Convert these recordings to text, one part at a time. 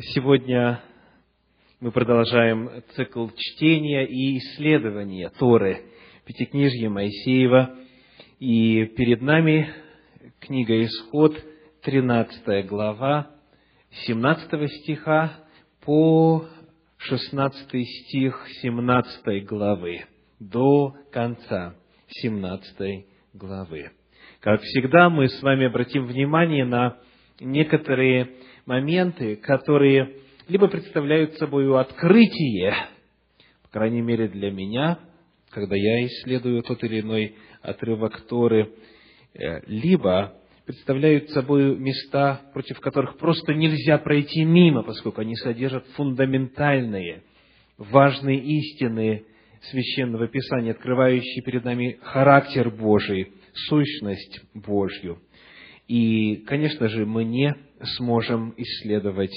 Сегодня мы продолжаем цикл чтения и исследования Торы, Пятикнижья Моисеева. И перед нами книга Исход, 13 глава, 17 стиха по 16 стих 17 главы, до конца 17 главы. Как всегда, мы с вами обратим внимание на некоторые моменты, которые либо представляют собой открытие, по крайней мере для меня, когда я исследую тот или иной отрывок Торы, э, либо представляют собой места, против которых просто нельзя пройти мимо, поскольку они содержат фундаментальные, важные истины Священного Писания, открывающие перед нами характер Божий, сущность Божью. И, конечно же, мы не сможем исследовать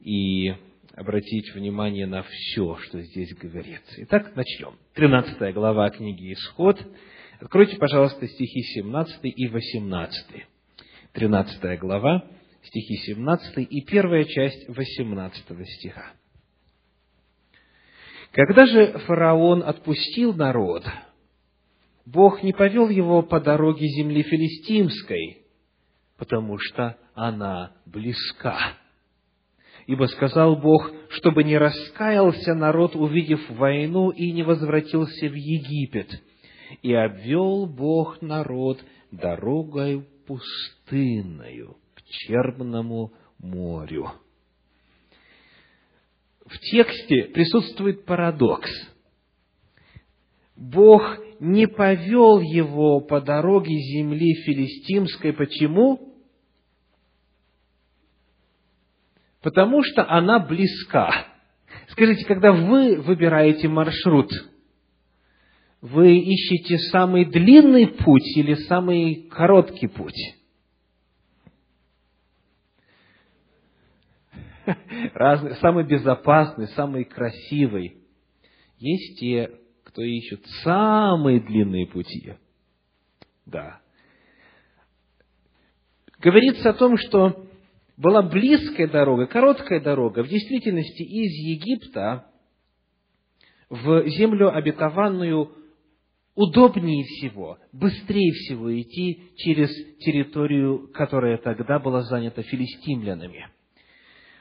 и обратить внимание на все, что здесь говорится. Итак, начнем. 13 глава книги «Исход». Откройте, пожалуйста, стихи 17 и 18. 13 глава, стихи 17 и первая часть 18 стиха. Когда же фараон отпустил народ, Бог не повел его по дороге земли филистимской, потому что она близка. Ибо сказал Бог, чтобы не раскаялся народ, увидев войну, и не возвратился в Египет. И обвел Бог народ дорогой пустынною к Черному морю. В тексте присутствует парадокс. Бог не повел его по дороге земли филистимской. Почему? Потому что она близка. Скажите, когда вы выбираете маршрут, вы ищете самый длинный путь или самый короткий путь? Разный, самый безопасный, самый красивый. Есть те, кто ищет самые длинные пути. Да. Говорится о том, что была близкая дорога, короткая дорога, в действительности из Египта в землю обетованную удобнее всего, быстрее всего идти через территорию, которая тогда была занята филистимлянами.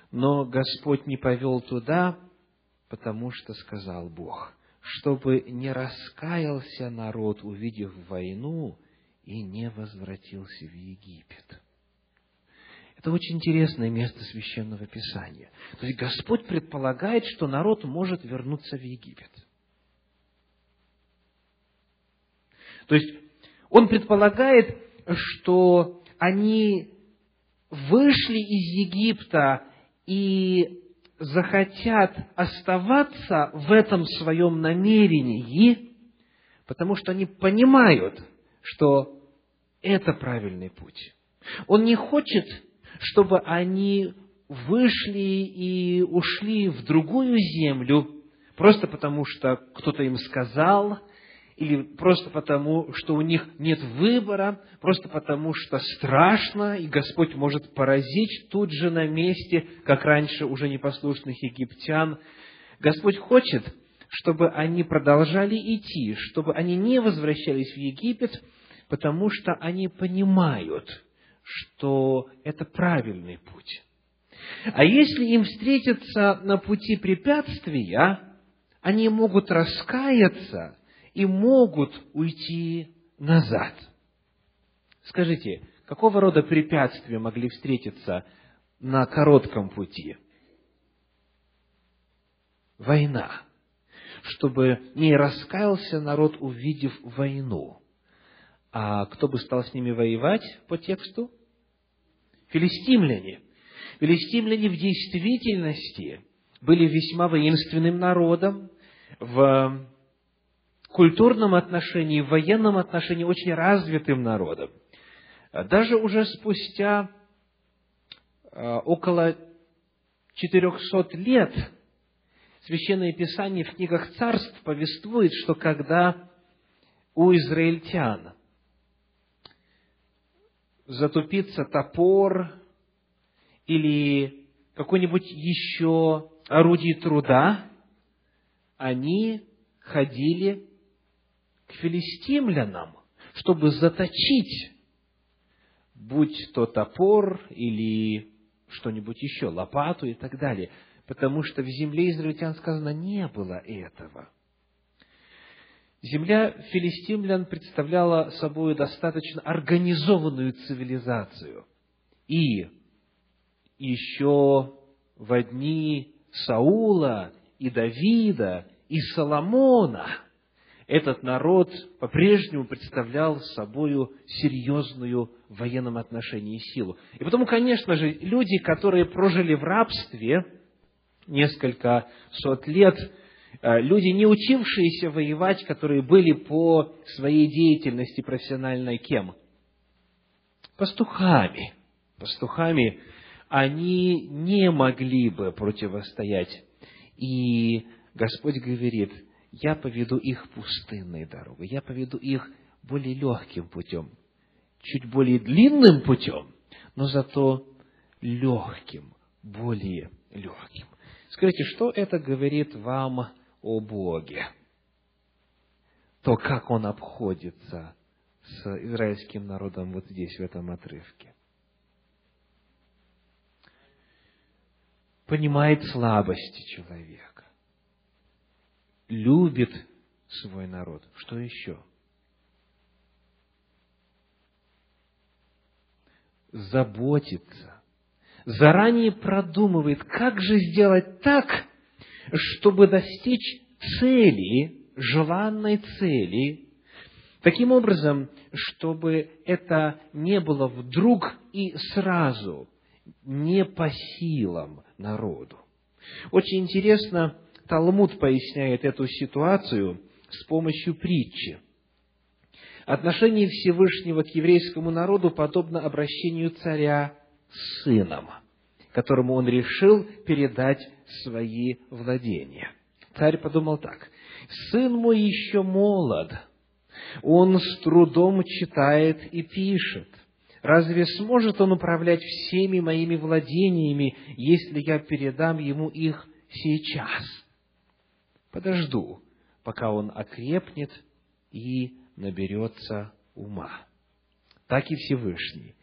Но Господь не повел туда, потому что сказал Бог, чтобы не раскаялся народ, увидев войну, и не возвратился в Египет. Это очень интересное место священного писания. То есть Господь предполагает, что народ может вернуться в Египет. То есть Он предполагает, что они вышли из Египта и захотят оставаться в этом своем намерении, потому что они понимают, что это правильный путь. Он не хочет чтобы они вышли и ушли в другую землю, просто потому что кто-то им сказал, или просто потому, что у них нет выбора, просто потому что страшно, и Господь может поразить тут же на месте, как раньше уже непослушных египтян. Господь хочет, чтобы они продолжали идти, чтобы они не возвращались в Египет, потому что они понимают, что это правильный путь. А если им встретятся на пути препятствия, они могут раскаяться и могут уйти назад. Скажите, какого рода препятствия могли встретиться на коротком пути? Война. Чтобы не раскаялся народ, увидев войну. А кто бы стал с ними воевать по тексту? Филистимляне. Филистимляне в действительности были весьма воинственным народом, в культурном отношении, в военном отношении очень развитым народом. Даже уже спустя а, около 400 лет Священное Писание в книгах царств повествует, что когда у израильтян затупится топор или какое-нибудь еще орудие труда, они ходили к филистимлянам, чтобы заточить, будь то топор или что-нибудь еще, лопату и так далее, потому что в земле израильтян сказано не было этого. Земля филистимлян представляла собой достаточно организованную цивилизацию. И еще в дни Саула и Давида и Соломона этот народ по-прежнему представлял собой серьезную в военном отношении силу. И потому, конечно же, люди, которые прожили в рабстве несколько сот лет, э, люди, не учившиеся воевать, которые были по своей деятельности профессиональной кем? Пастухами. Пастухами они не могли бы противостоять. И Господь говорит, я поведу их пустынной дорогой, я поведу их более легким путем, чуть более длинным путем, но зато легким, более легким. Скажите, что это говорит вам о Боге? То, как Он обходится с израильским народом вот здесь, в этом отрывке. Понимает слабости человека. Любит свой народ. Что еще? Заботится заранее продумывает, как же сделать так, чтобы достичь цели, желанной цели, таким образом, чтобы это не было вдруг и сразу, не по силам народу. Очень интересно, Талмуд поясняет эту ситуацию с помощью притчи. Отношение Всевышнего к еврейскому народу подобно обращению царя сыном, которому он решил передать свои владения. Царь подумал так, сын мой еще молод, он с трудом читает и пишет. Разве сможет он управлять всеми моими владениями, если я передам ему их сейчас? Подожду, пока он окрепнет и наберется ума. Так и Всевышний.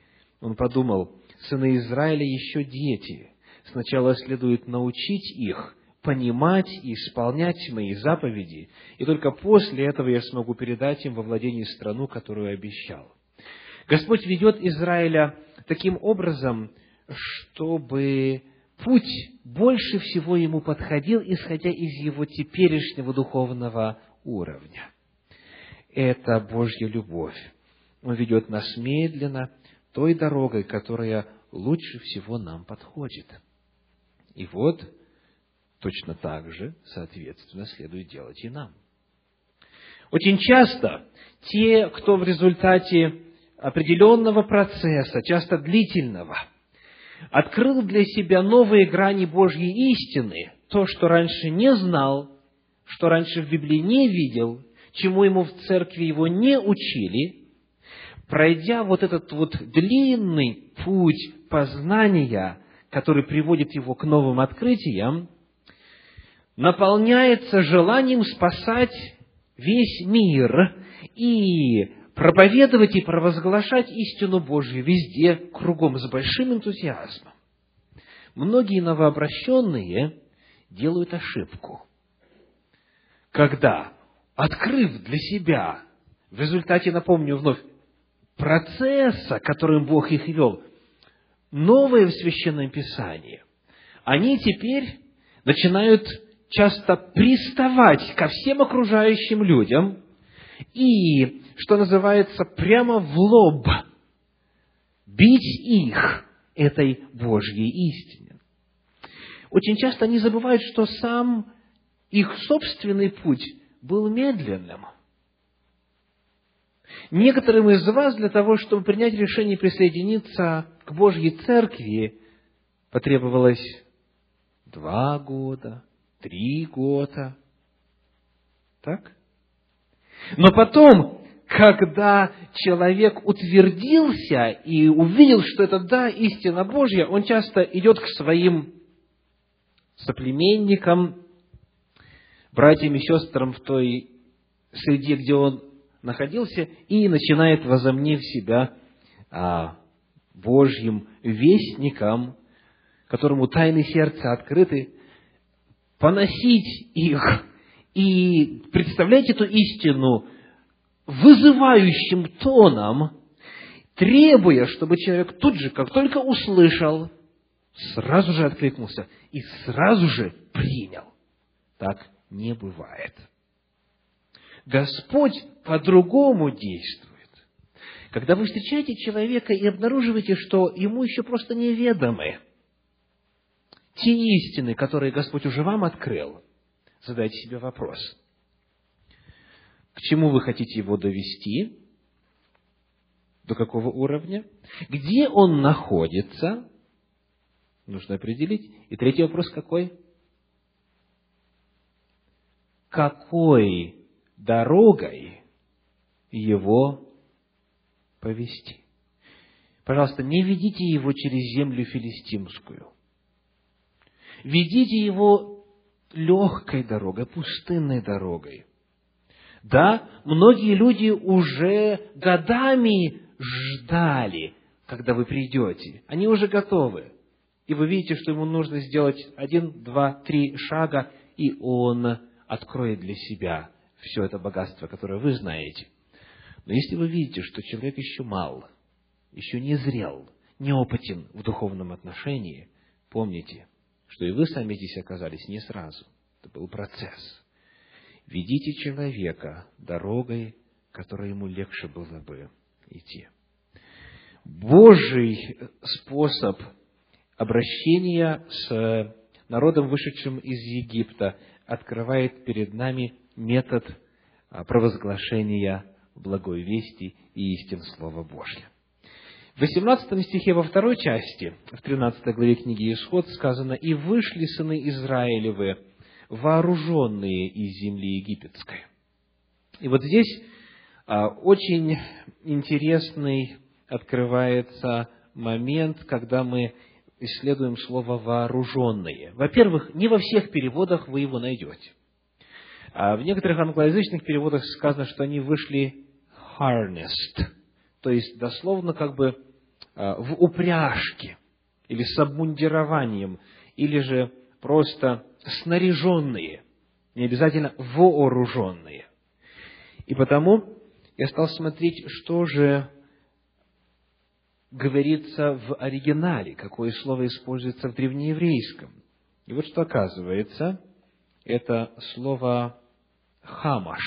Он подумал, сыны Израиля еще дети. Сначала следует научить их понимать и исполнять мои заповеди, и только после этого я смогу передать им во владение страну, которую обещал. Господь ведет Израиля таким образом, чтобы путь больше всего ему подходил, исходя из его теперешнего духовного уровня. Это Божья любовь. Он ведет нас медленно, той дорогой, которая лучше всего нам подходит. И вот, точно так же, соответственно, следует делать и нам. Очень часто те, кто в результате определенного процесса, часто длительного, открыл для себя новые грани Божьей истины, то, что раньше не знал, что раньше в Библии не видел, чему ему в церкви его не учили – пройдя вот этот вот длинный путь познания, который приводит его к новым открытиям, наполняется желанием спасать весь мир и проповедовать и провозглашать истину Божью везде, кругом, с большим энтузиазмом. Многие новообращенные делают ошибку, когда, открыв для себя, в результате, напомню вновь, процесса, которым Бог их вел, новое в Священном Писании, они теперь начинают часто приставать ко всем окружающим людям и, что называется, прямо в лоб бить их этой Божьей истине. Очень часто они забывают, что сам их собственный путь был медленным – Некоторым из вас для того, чтобы принять решение присоединиться к Божьей Церкви, потребовалось два года, три года. Так? Но потом, когда человек утвердился и увидел, что это да, истина Божья, он часто идет к своим соплеменникам, братьям и сестрам в той среде, где он находился, и начинает, возомнив себя а, Божьим вестником, которому тайны сердца открыты, поносить их и представлять эту истину вызывающим тоном, требуя, чтобы человек тут же, как только услышал, сразу же откликнулся и сразу же принял. Так не бывает. Господь по-другому действует. Когда вы встречаете человека и обнаруживаете, что ему еще просто неведомы те истины, которые Господь уже вам открыл, задайте себе вопрос. К чему вы хотите его довести? До какого уровня? Где он находится? Нужно определить. И третий вопрос какой? Какой дорогой его повести? Пожалуйста, не ведите его через землю филистимскую. Ведите его легкой дорогой, пустынной дорогой. Да, многие люди уже годами ждали, когда вы придете. Они уже готовы. И вы видите, что ему нужно сделать один, два, три шага, и он откроет для себя все это богатство, которое вы знаете. Но если вы видите, что человек еще мал, еще не зрел, неопытен в духовном отношении, помните, что и вы сами здесь оказались не сразу. Это был процесс. Ведите человека дорогой, которой ему легче было бы идти. Божий способ обращения с народом, вышедшим из Египта, открывает перед нами метод а, провозглашения благой вести и истин Слова Божьего. В 18 стихе во второй части, в 13 главе книги Исход сказано, «И вышли сыны Израилевы, вооруженные из земли египетской». И вот здесь а, очень интересный открывается момент, когда мы исследуем слово «вооруженные». Во-первых, не во всех переводах вы его найдете. А в некоторых англоязычных переводах сказано, что они вышли harnessed, то есть дословно как бы а, в упряжке, или с обмундированием, или же просто снаряженные, не обязательно вооруженные. И потому я стал смотреть, что же говорится в оригинале, какое слово используется в древнееврейском. И вот что оказывается, это слово «хамаш».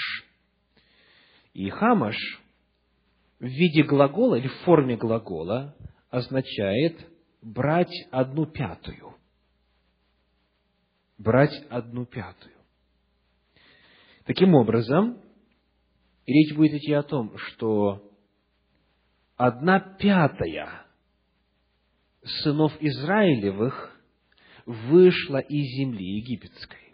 И «хамаш» в виде глагола или в форме глагола означает брать одну пятую. Брать одну пятую. Таким образом, речь будет идти о том, что одна пятая сынов Израилевых вышла из земли египетской.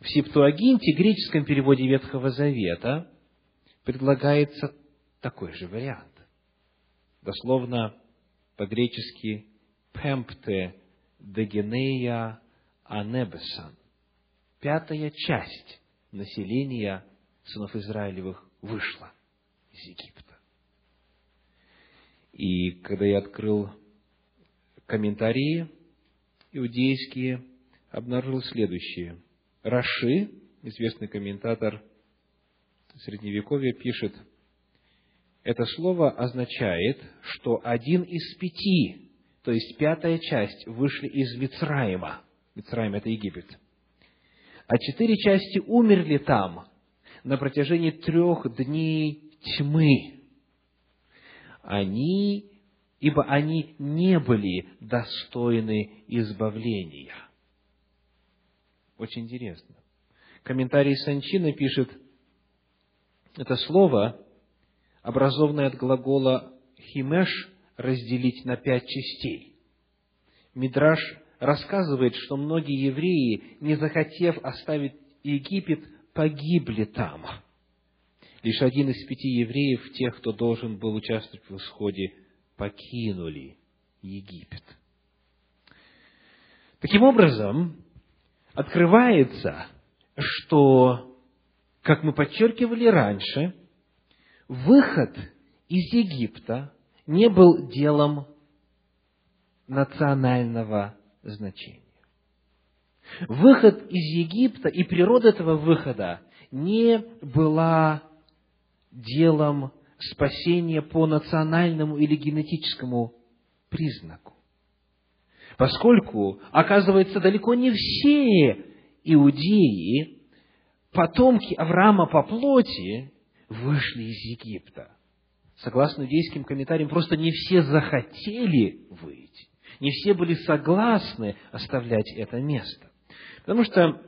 В Септуагинте, греческом переводе Ветхого Завета, предлагается такой же вариант. Дословно по-гречески «пемпте дегенея анебесан». Пятая часть населения сынов Израилевых вышла из Египта. И когда я открыл комментарии иудейские, обнаружил следующее. Раши, известный комментатор Средневековья, пишет, это слово означает, что один из пяти, то есть пятая часть, вышли из Мицраима. Мицраим – это Египет. А четыре части умерли там на протяжении трех дней тьмы они, ибо они не были достойны избавления. Очень интересно. Комментарий Санчина пишет, это слово, образованное от глагола «химеш» разделить на пять частей. Мидраш рассказывает, что многие евреи, не захотев оставить Египет, погибли там – Лишь один из пяти евреев, тех, кто должен был участвовать в исходе, покинули Египет. Таким образом, открывается, что, как мы подчеркивали раньше, выход из Египта не был делом национального значения. Выход из Египта и природа этого выхода не была делом спасения по национальному или генетическому признаку. Поскольку, оказывается, далеко не все иудеи, потомки Авраама по плоти, вышли из Египта. Согласно иудейским комментариям, просто не все захотели выйти. Не все были согласны оставлять это место. Потому что,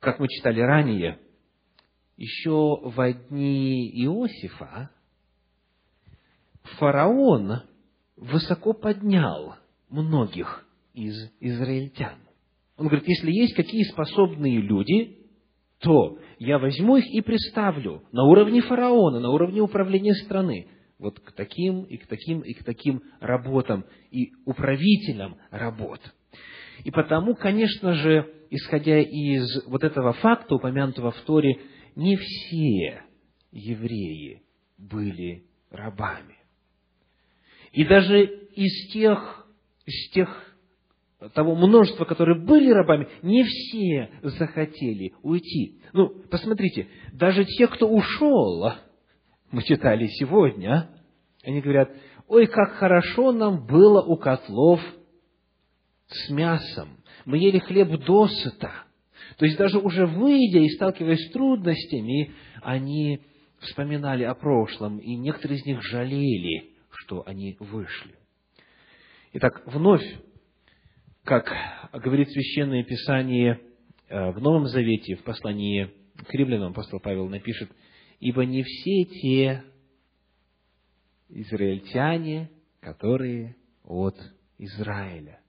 как мы читали ранее, еще в дни Иосифа фараон высоко поднял многих из израильтян. Он говорит, если есть какие способные люди, то я возьму их и представлю на уровне фараона, на уровне управления страны, вот к таким и к таким и к таким работам и управителям работ. И потому, конечно же, исходя из вот этого факта, упомянутого в Торе, не все евреи были рабами. И даже из тех, из тех того множества, которые были рабами, не все захотели уйти. Ну, посмотрите, даже те, кто ушел, мы читали сегодня, они говорят, ой, как хорошо нам было у котлов с мясом. Мы ели хлеб досыта. То есть даже уже выйдя и сталкиваясь с трудностями, они вспоминали о прошлом, и некоторые из них жалели, что они вышли. Итак, вновь как говорит Священное Писание э, в Новом Завете, в послании к римлянам апостол Павел напишет, «Ибо не все те израильтяне, которые от Израиля».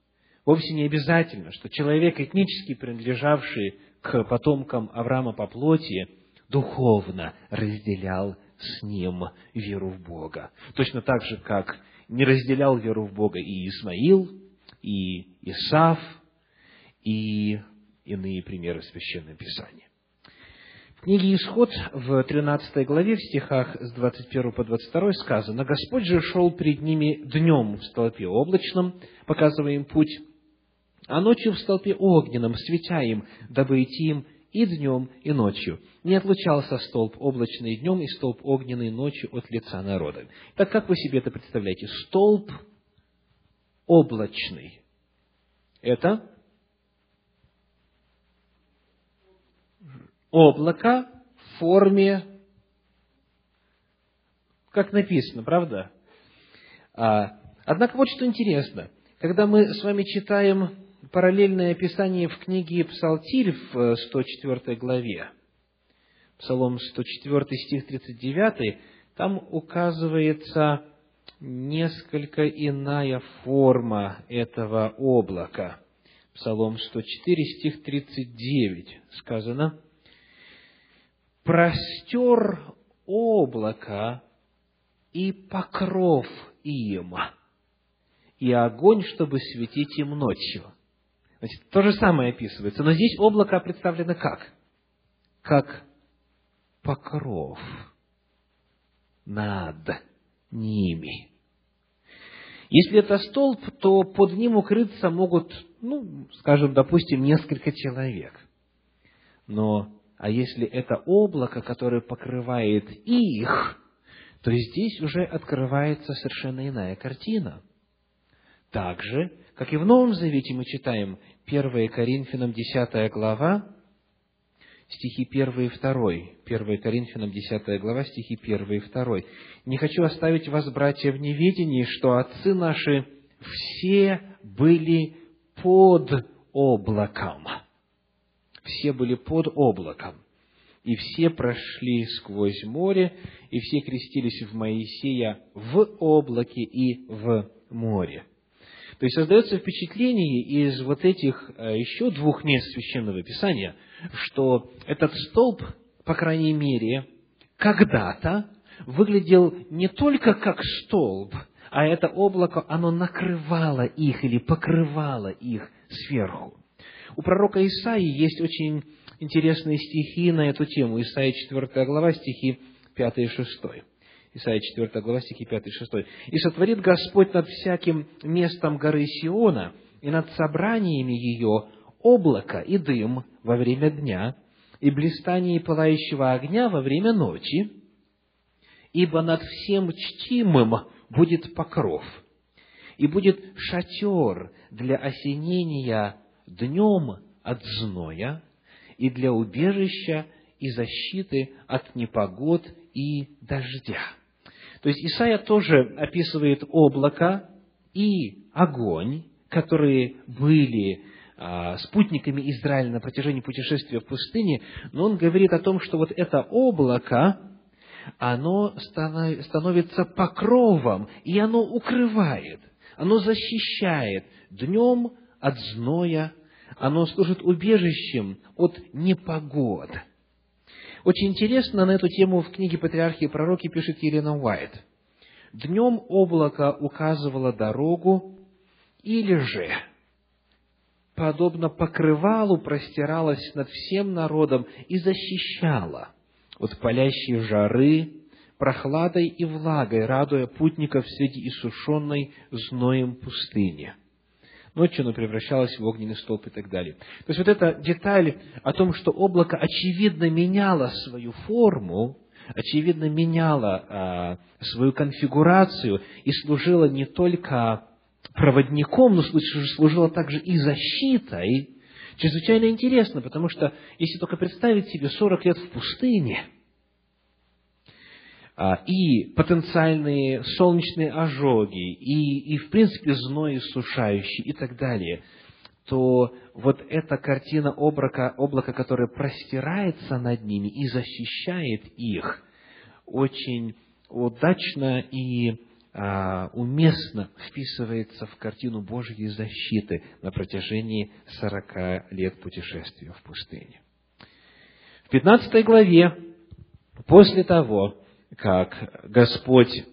Вовсе не обязательно, что человек, этнически принадлежавший к потомкам Авраама по плоти, духовно разделял с ним веру в Бога. Точно так же, как не разделял веру в Бога и Исмаил, и Исав, и иные примеры Священного Писания. В книге Исход в 13 главе, в стихах с 21 по 22 сказано, «Господь же шел перед ними днем в столпе облачном, показывая им путь, а ночью в столпе огненном, светя им, дабы идти им и днем, и ночью. Не отлучался столб облачный днем и столб огненный ночью от лица народа». Так как вы себе это представляете? Столб облачный. Это облако в форме, как написано, правда? А, однако вот что интересно. Когда мы с вами читаем параллельное описание в книге Псалтирь в 104 главе, Псалом 104, стих 39, там указывается несколько иная форма этого облака. Псалом 104, стих 39 сказано, «Простер облако и покров им, и огонь, чтобы светить им ночью». Значит, то же самое описывается, но здесь облако представлено как? Как покров над ними. Если это столб, то под ним укрыться могут, ну, скажем, допустим, несколько человек. Но, а если это облако, которое покрывает их, то здесь уже открывается совершенно иная картина. Так же, как и в Новом Завете мы читаем 1 Коринфянам 10 глава, стихи 1 и 2. 1 Коринфянам 10 глава, стихи 1 и 2. «Не хочу оставить вас, братья, в неведении, что отцы наши все были под облаком». Все были под облаком. И все прошли сквозь море, и все крестились в Моисея в облаке и в море. То есть создается впечатление из вот этих э, еще двух мест Священного Писания, что этот столб, по крайней мере, когда-то выглядел не только как столб, а это облако, оно накрывало их или покрывало их сверху. У пророка Исаии есть очень интересные стихи на эту тему. Исаия 4 глава, стихи 5 и 6. Исайя 4 глава, стихи 5 и 6. «И сотворит Господь над всяким местом горы Сиона и над собраниями ее облако и дым во время дня, и блистание пылающего огня во время ночи, ибо над всем чтимым будет покров, и будет шатер для осенения днем от зноя, и для убежища и защиты от непогод и дождя. То есть Исаия тоже описывает облако и огонь, которые были спутниками Израиля на протяжении путешествия в пустыне, но он говорит о том, что вот это облако, оно становится покровом, и оно укрывает, оно защищает днем от зноя, оно служит убежищем от непогод. Очень интересно на эту тему в книге «Патриархи и пророки» пишет Елена Уайт. Днем облако указывало дорогу, или же, подобно покрывалу, простиралось над всем народом и защищало от палящей жары, прохладой и влагой, радуя путников среди иссушенной зноем пустыни. Ночью оно превращалось в огненный столб и так далее. То есть вот эта деталь о том, что облако очевидно меняло свою форму, очевидно меняло а, свою конфигурацию и служило не только проводником, но служило также и защитой, чрезвычайно интересно, потому что если только представить себе 40 лет в пустыне, а, и потенциальные солнечные ожоги, и, и в принципе зной сушающий и так далее, то вот эта картина облака, облака, которое простирается над ними и защищает их, очень удачно и уместно вписывается в картину Божьей защиты на протяжении сорока лет путешествия в пустыне. В пятнадцатой главе, после того, как Господь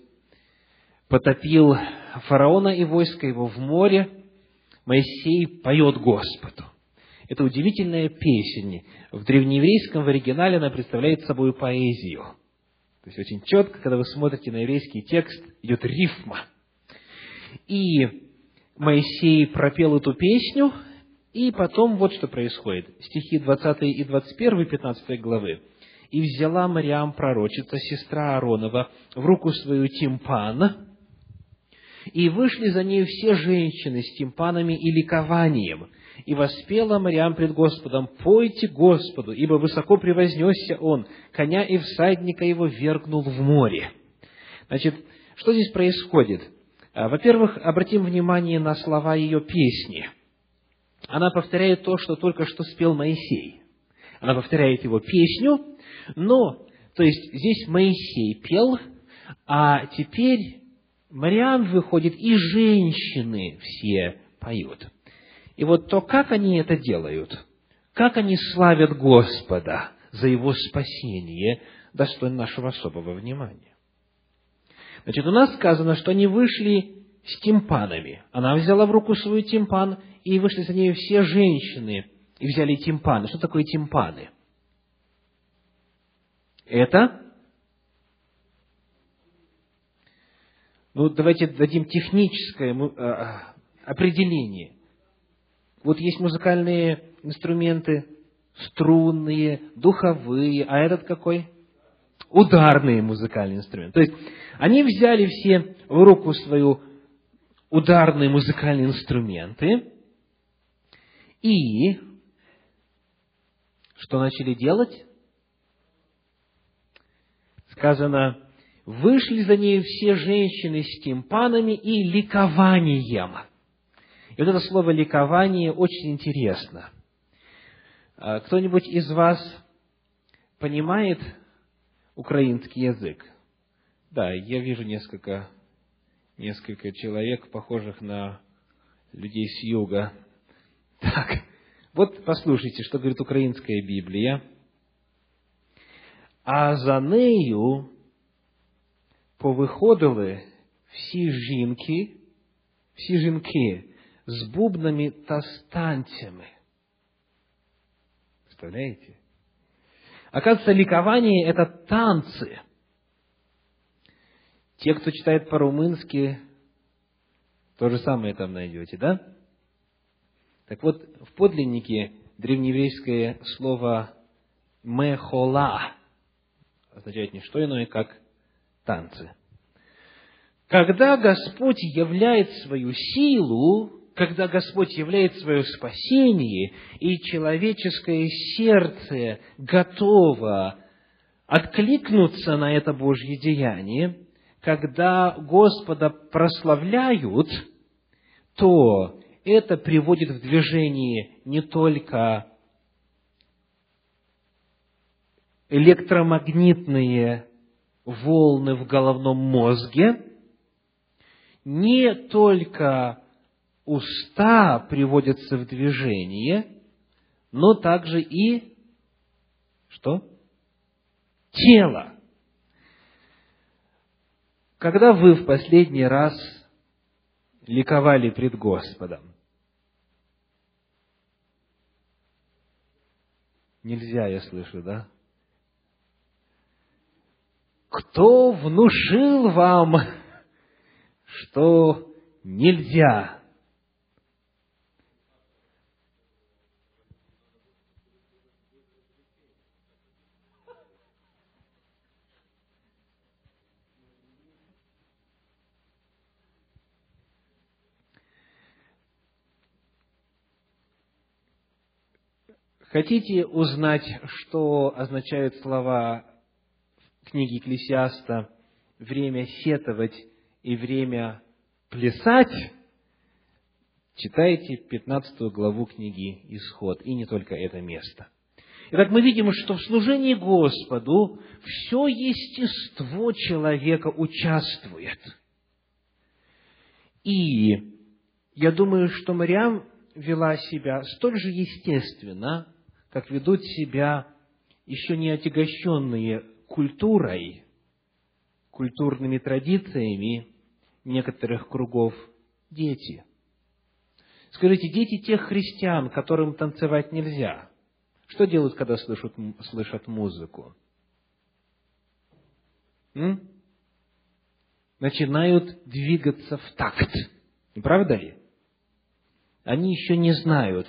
потопил фараона и войско его в море, Моисей поет Господу. Это удивительная песня. В древнееврейском в оригинале она представляет собой поэзию – то есть очень четко, когда вы смотрите на еврейский текст, идет рифма. И Моисей пропел эту песню, и потом вот что происходит. Стихи 20 и 21, 15 главы. «И взяла Мариам, пророчица, сестра Ааронова, в руку свою тимпан, и вышли за нею все женщины с тимпанами и ликованием, и воспела Мариам пред Господом, «Пойте Господу, ибо высоко превознесся Он, коня и всадника его вергнул в море». Значит, что здесь происходит? А, во-первых, обратим внимание на слова ее песни. Она повторяет то, что только что спел Моисей. Она повторяет его песню, но, то есть, здесь Моисей пел, а теперь Мариам выходит, и женщины все поют. И вот то, как они это делают, как они славят Господа за Его спасение, достойно нашего особого внимания. Значит, у нас сказано, что они вышли с тимпанами. Она взяла в руку свой тимпан, и вышли за ней все женщины, и взяли тимпаны. Что такое тимпаны? Это Ну, давайте дадим техническое э, определение. Вот есть музыкальные инструменты, струнные, духовые, а этот какой? Ударные музыкальные инструменты. То есть, они взяли все в руку свою ударные музыкальные инструменты и что начали делать? Сказано, вышли за ней все женщины с тимпанами и ликованием – и вот это слово «ликование» очень интересно. А, кто-нибудь из вас понимает украинский язык? Да, я вижу несколько, несколько человек, похожих на людей с юга. Так, вот послушайте, что говорит украинская Библия. А за нею повиходили всі жінки, всі жінки з бубнами та станцями. Представляете? Оказывается, ликование – это танцы. Те, кто читает по-румынски, то же самое там найдете, да? Так вот, в подлиннике древнееврейское слово «мехола» означает не что иное, как танцы. Когда Господь являет свою силу, когда Господь являет свое спасение, и человеческое сердце готово откликнуться на это Божье деяние, когда Господа прославляют, то это приводит в движение не только электромагнитные волны в головном мозге, не только уста приводятся в движение, но также и что? Тело. Когда вы в последний раз ликовали пред Господом? Нельзя, я слышу, да? Кто внушил вам, что нельзя? Хотите узнать, что означают слова книги Екклесиаста «время сетовать и время плясать», читайте 15 главу книги «Исход», и не только это место. Итак, мы видим, что в служении Господу все естество человека участвует. И я думаю, что Мариам вела себя столь же естественно, как ведут себя еще не отягощенные культурой, культурными традициями некоторых кругов дети. Скажите, дети тех христиан, которым танцевать нельзя, что делают, когда слышат, слышат музыку? М? Начинают двигаться в такт. Правда ли? Они еще не знают,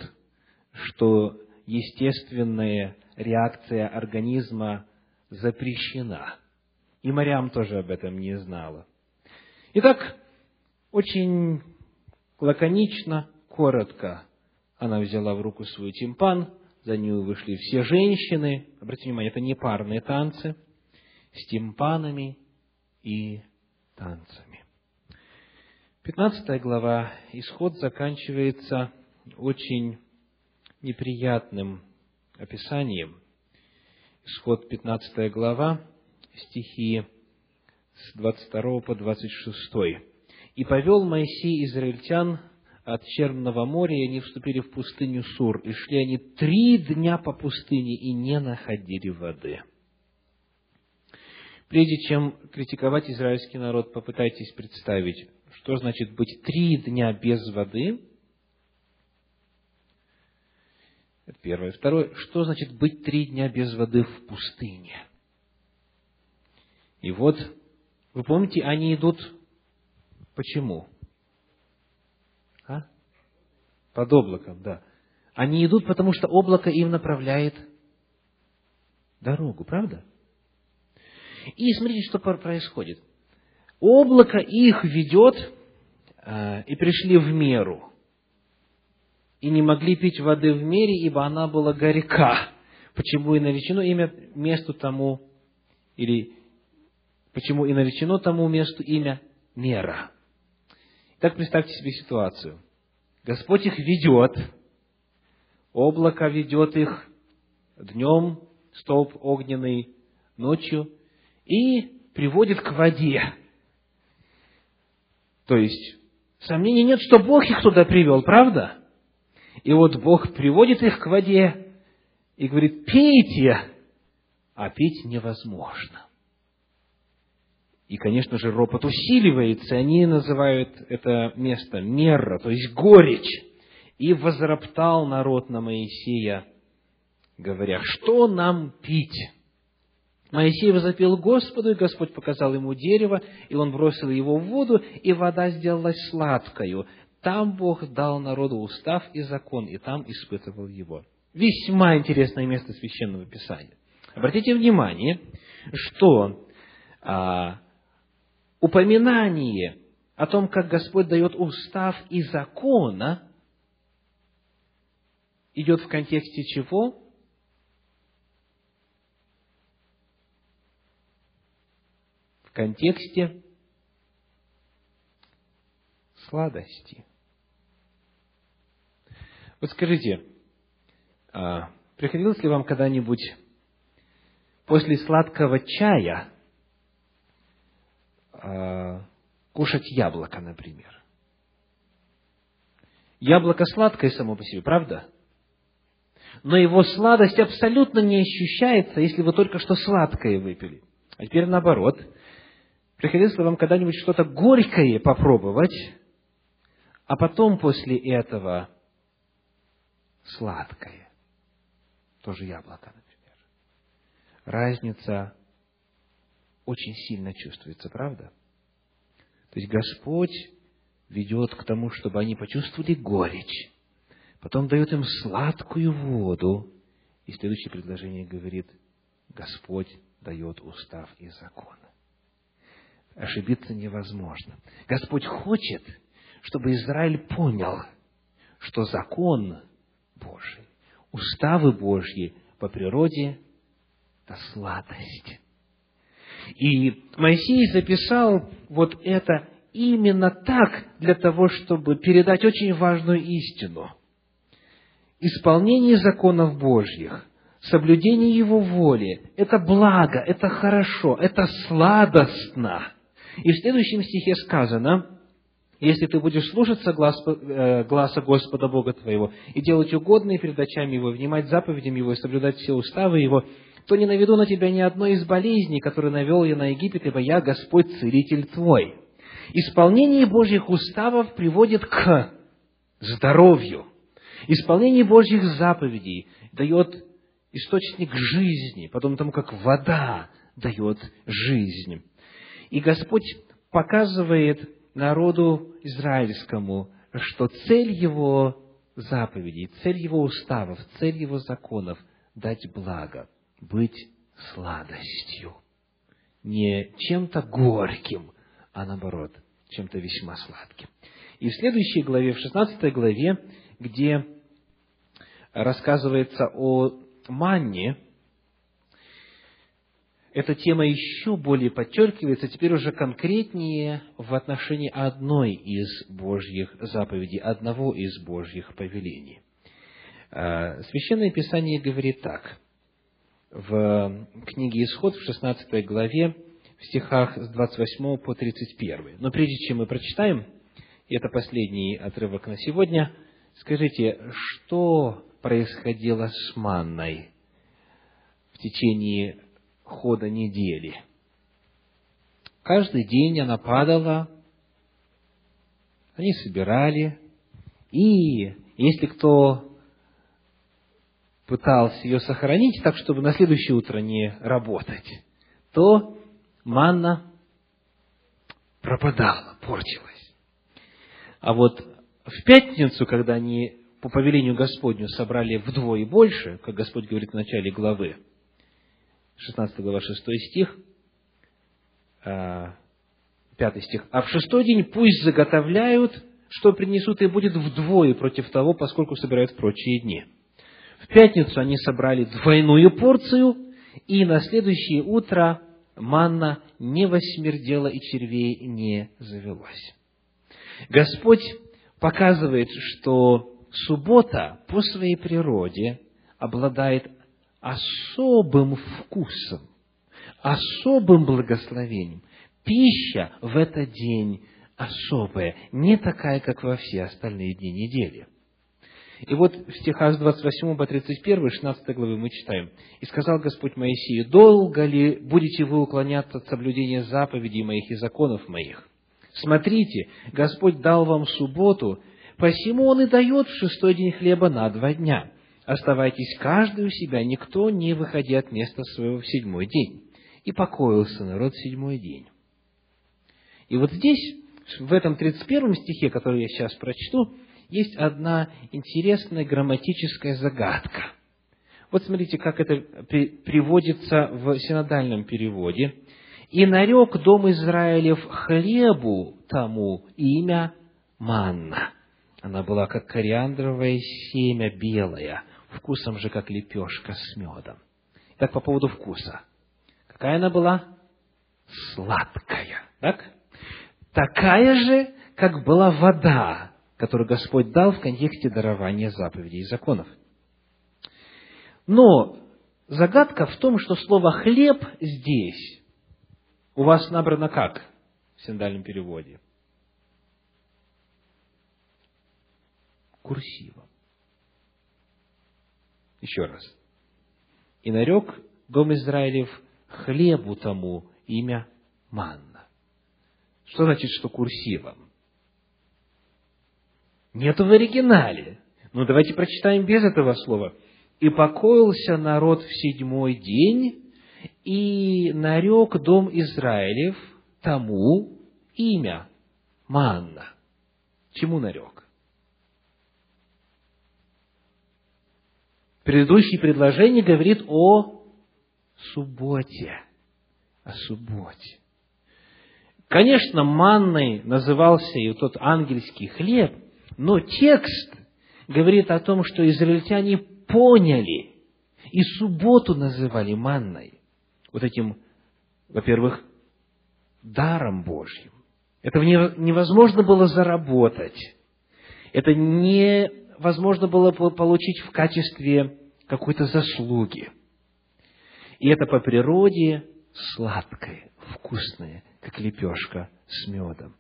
что естественная реакция организма запрещена. И Мариам тоже об этом не знала. Итак, очень лаконично, коротко она взяла в руку свой тимпан, за нее вышли все женщины. Обратите внимание, это не парные танцы, с тимпанами и танцами. Пятнадцатая глава, исход заканчивается очень неприятным описанием. Исход 15 глава, стихи с 22 по 26. «И повел Моисей израильтян от Черного моря, и они вступили в пустыню Сур, и шли они три дня по пустыне, и не находили воды». Прежде чем критиковать израильский народ, попытайтесь представить, что значит быть три дня без воды – Это первое. Второе, что значит быть три дня без воды в пустыне? И вот, вы помните, они идут почему? А? Под облаком, да. Они идут, потому что облако им направляет дорогу, правда? И смотрите, что происходит. Облако их ведет, э, и пришли в меру – и не могли пить воды в мире, ибо она была горька. Почему и наречено имя месту тому, или почему и наречено тому месту имя мера. Так представьте себе ситуацию. Господь их ведет, облако ведет их днем, столб огненный ночью, и приводит к воде. То есть, сомнений нет, что Бог их туда привел, правда? И вот Бог приводит их к воде и говорит, пейте, а пить невозможно. И, конечно же, ропот усиливается, они называют это место мерра, то есть горечь. И возроптал народ на Моисея, говоря, что нам пить? Моисей возопил Господу, и Господь показал ему дерево, и он бросил его в воду, и вода сделалась сладкою. Там Бог дал народу устав и закон, и там испытывал его. Весьма интересное место Священного Писания. Обратите внимание, что а, упоминание о том, как Господь дает устав и закона, идет в контексте чего? В контексте сладости. Вот скажите, а, приходилось ли вам когда-нибудь после сладкого чая а, кушать яблоко, например? Яблоко сладкое само по себе, правда? Но его сладость абсолютно не ощущается, если вы только что сладкое выпили. А теперь наоборот. Приходилось ли вам когда-нибудь что-то горькое попробовать, а потом после этого сладкое? Тоже яблоко, например. Разница очень сильно чувствуется, правда? То есть Господь ведет к тому, чтобы они почувствовали горечь, потом дает им сладкую воду, и следующее предложение говорит, Господь дает устав и закон. Ошибиться невозможно. Господь хочет, чтобы Израиль понял, что закон Божий, уставы Божьи по природе – это сладость. И Моисей записал вот это именно так, для того, чтобы передать очень важную истину. Исполнение законов Божьих, соблюдение Его воли – это благо, это хорошо, это сладостно. И в следующем стихе сказано, если ты будешь слушаться глаз, э, гласа Господа Бога твоего и делать угодные перед очами Его, внимать заповедям Его и соблюдать все уставы Его, то не наведу на тебя ни одной из болезней, которые навел я на Египет, ибо я Господь, Целитель твой. Исполнение Божьих уставов приводит к здоровью. Исполнение Божьих заповедей дает источник жизни, потом тому, как вода дает жизнь. И Господь показывает народу израильскому, что цель его заповедей, цель его уставов, цель его законов – дать благо, быть сладостью. Не чем-то горьким, а наоборот, чем-то весьма сладким. И в следующей главе, в 16 главе, где рассказывается о манне, эта тема еще более подчеркивается, теперь уже конкретнее в отношении одной из Божьих заповедей, одного из Божьих повелений. А, Священное Писание говорит так, в книге Исход, в 16 главе, в стихах с 28 по 31. Но прежде чем мы прочитаем, и это последний отрывок на сегодня, скажите, что происходило с манной в течение хода недели. Каждый день она падала, они собирали, и если кто пытался ее сохранить так, чтобы на следующее утро не работать, то манна пропадала, портилась. А вот в пятницу, когда они по повелению Господню собрали вдвое больше, как Господь говорит в начале главы, 16 глава, 6 стих, 5 а, стих. «А в шестой день пусть заготовляют, что принесут, и будет вдвое против того, поскольку собирают в прочие дни». В пятницу они собрали двойную порцию, и на следующее утро манна не восмердела и червей не завелось. Господь показывает, что суббота по своей природе обладает особым вкусом, особым благословением. Пища в этот день особая, не такая, как во все остальные дни недели. И вот в стихах с 28 по 31, 16 главы мы читаем. «И сказал Господь Моисею, долго ли будете вы уклоняться от соблюдения заповедей моих и законов моих? Смотрите, Господь дал вам субботу, посему Он и дает в шестой день хлеба на два дня. Оставайтесь каждый у себя, никто не выходя от места своего в седьмой день. И покоился народ в седьмой день». И вот здесь, в этом 31 стихе, который я сейчас прочту, есть одна интересная грамматическая загадка. Вот смотрите, как это приводится в синодальном переводе. «И нарек дом Израилев хлебу тому имя манна». Она была как кориандровое семя белое, вкусом же как лепешка с медом. Так по поводу вкуса. Какая она была? Сладкая. Так? Такая же, как была вода, который Господь дал в контексте дарования заповедей и законов. Но загадка в том, что слово «хлеб» здесь у вас набрано как в синдальном переводе? Курсивом. Еще раз. «И нарек дом Израилев хлебу тому имя манна». Что значит, что курсивом? Нету в оригинале. Ну, давайте прочитаем без этого слова. «И покоился народ в седьмой день, и нарек дом Израилев тому имя Манна». Чему нарек? Предыдущее предложение говорит о субботе. О субботе. Конечно, манной назывался и тот ангельский хлеб, но текст говорит о том, что израильтяне поняли и субботу называли манной. Вот этим, во-первых, даром Божьим. Это невозможно было заработать. Это невозможно было получить в качестве какой-то заслуги. И это по природе сладкое, вкусное, как лепешка с медом.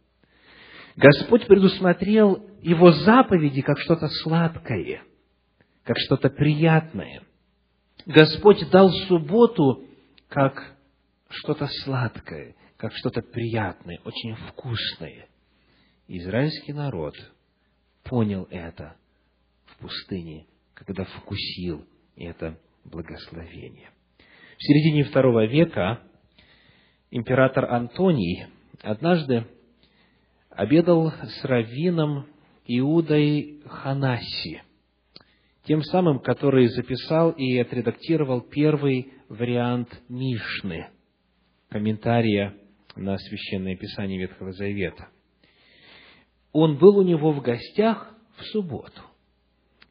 Господь предусмотрел его заповеди как что-то сладкое, как что-то приятное. Господь дал субботу как что-то сладкое, как что-то приятное, очень вкусное. Израильский народ понял это пустыне, когда вкусил это благословение. В середине второго века император Антоний однажды обедал с раввином Иудой Ханаси, тем самым, который записал и отредактировал первый вариант Мишны, комментария на Священное Писание Ветхого Завета. Он был у него в гостях в субботу.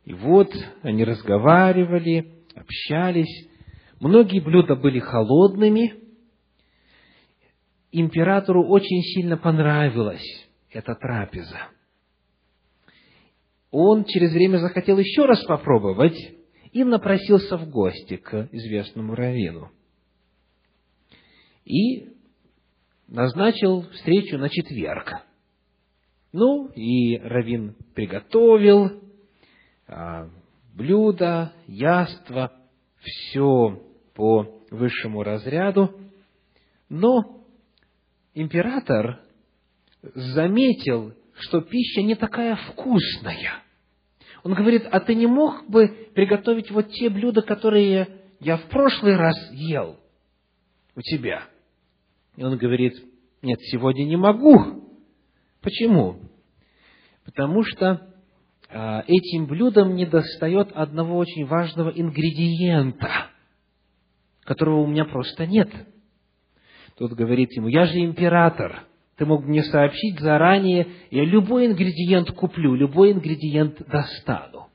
И вот они разговаривали, общались. Многие блюда были холодными. Императору очень сильно понравилось эта трапеза. Он через время захотел еще раз попробовать и напросился в гости к известному раввину. И назначил встречу на четверг. Ну, и раввин приготовил блюда, яства, все по высшему разряду. Но император заметил, что пища не такая вкусная. Он говорит, а ты не мог бы приготовить вот те блюда, которые я в прошлый раз ел у тебя? И он говорит, нет, сегодня не могу. Почему? Потому что а, этим блюдам не достает одного очень важного ингредиента, которого у меня просто нет. Тот говорит ему, я же император, ты мог мне сообщить заранее, я любой ингредиент куплю, любой ингредиент достану.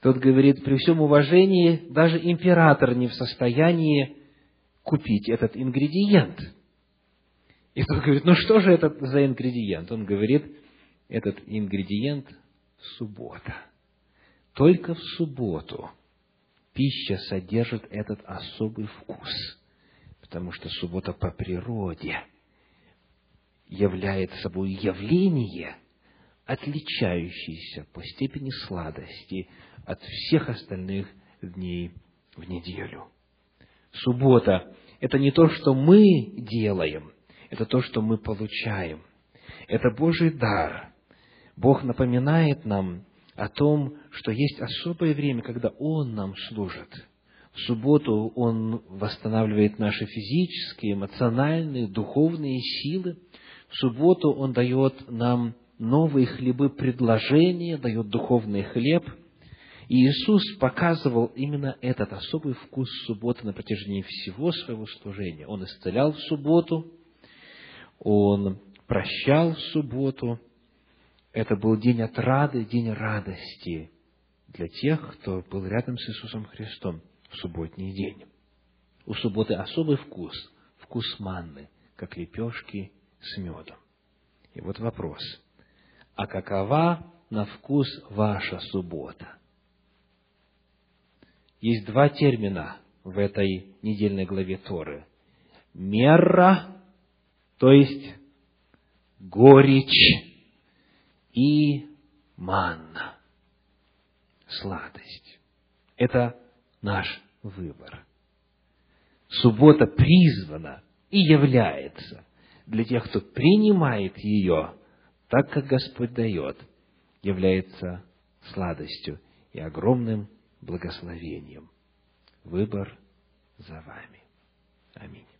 Тот говорит, при всем уважении, даже император не в состоянии купить этот ингредиент. И тот говорит, ну что же это за ингредиент? Он говорит, этот ингредиент – суббота. Только в субботу пища содержит этот особый вкус, потому что суббота по природе – является собой явление отличающийся по степени сладости от всех остальных дней в неделю. Суббота – это не то, что мы делаем, это то, что мы получаем. Это Божий дар. Бог напоминает нам о том, что есть особое время, когда Он нам служит. В субботу Он восстанавливает наши физические, эмоциональные, духовные силы. В субботу Он дает нам новые хлебы предложения, дает духовный хлеб – и Иисус показывал именно этот особый вкус субботы на протяжении всего своего служения. Он исцелял в субботу, Он прощал в субботу. Это был день отрады, день радости для тех, кто был рядом с Иисусом Христом в субботний день. У субботы особый вкус, вкус манны, как лепешки с медом. И вот вопрос, а какова на вкус ваша суббота? Есть два термина в этой недельной главе Торы. Мера, то есть горечь, и манна, сладость. Это наш выбор. Суббота призвана и является для тех, кто принимает ее так, как Господь дает, является сладостью и огромным благословением. Выбор за вами. Аминь.